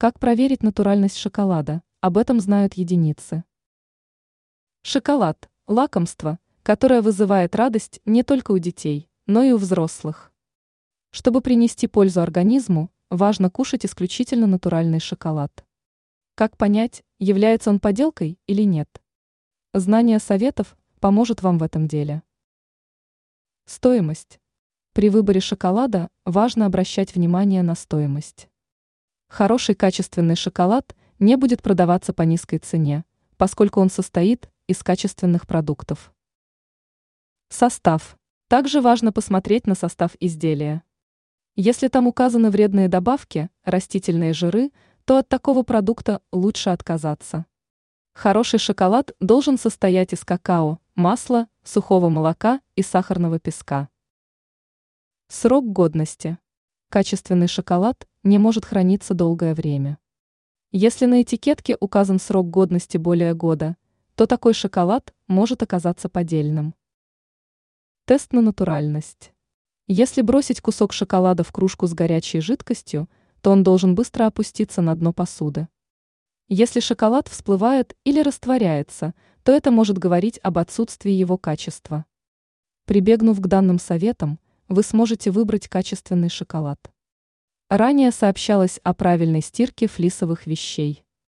Как проверить натуральность шоколада? Об этом знают единицы. Шоколад – лакомство, которое вызывает радость не только у детей, но и у взрослых. Чтобы принести пользу организму, важно кушать исключительно натуральный шоколад. Как понять, является он подделкой или нет? Знание советов поможет вам в этом деле. Стоимость. При выборе шоколада важно обращать внимание на стоимость. Хороший качественный шоколад не будет продаваться по низкой цене, поскольку он состоит из качественных продуктов. Состав. Также важно посмотреть на состав изделия. Если там указаны вредные добавки, растительные жиры, то от такого продукта лучше отказаться. Хороший шоколад должен состоять из какао, масла, сухого молока и сахарного песка. Срок годности. Качественный шоколад не может храниться долгое время. Если на этикетке указан срок годности более года, то такой шоколад может оказаться поддельным. Тест на натуральность. Если бросить кусок шоколада в кружку с горячей жидкостью, то он должен быстро опуститься на дно посуды. Если шоколад всплывает или растворяется, то это может говорить об отсутствии его качества. Прибегнув к данным советам, вы сможете выбрать качественный шоколад. Ранее сообщалось о правильной стирке флисовых вещей.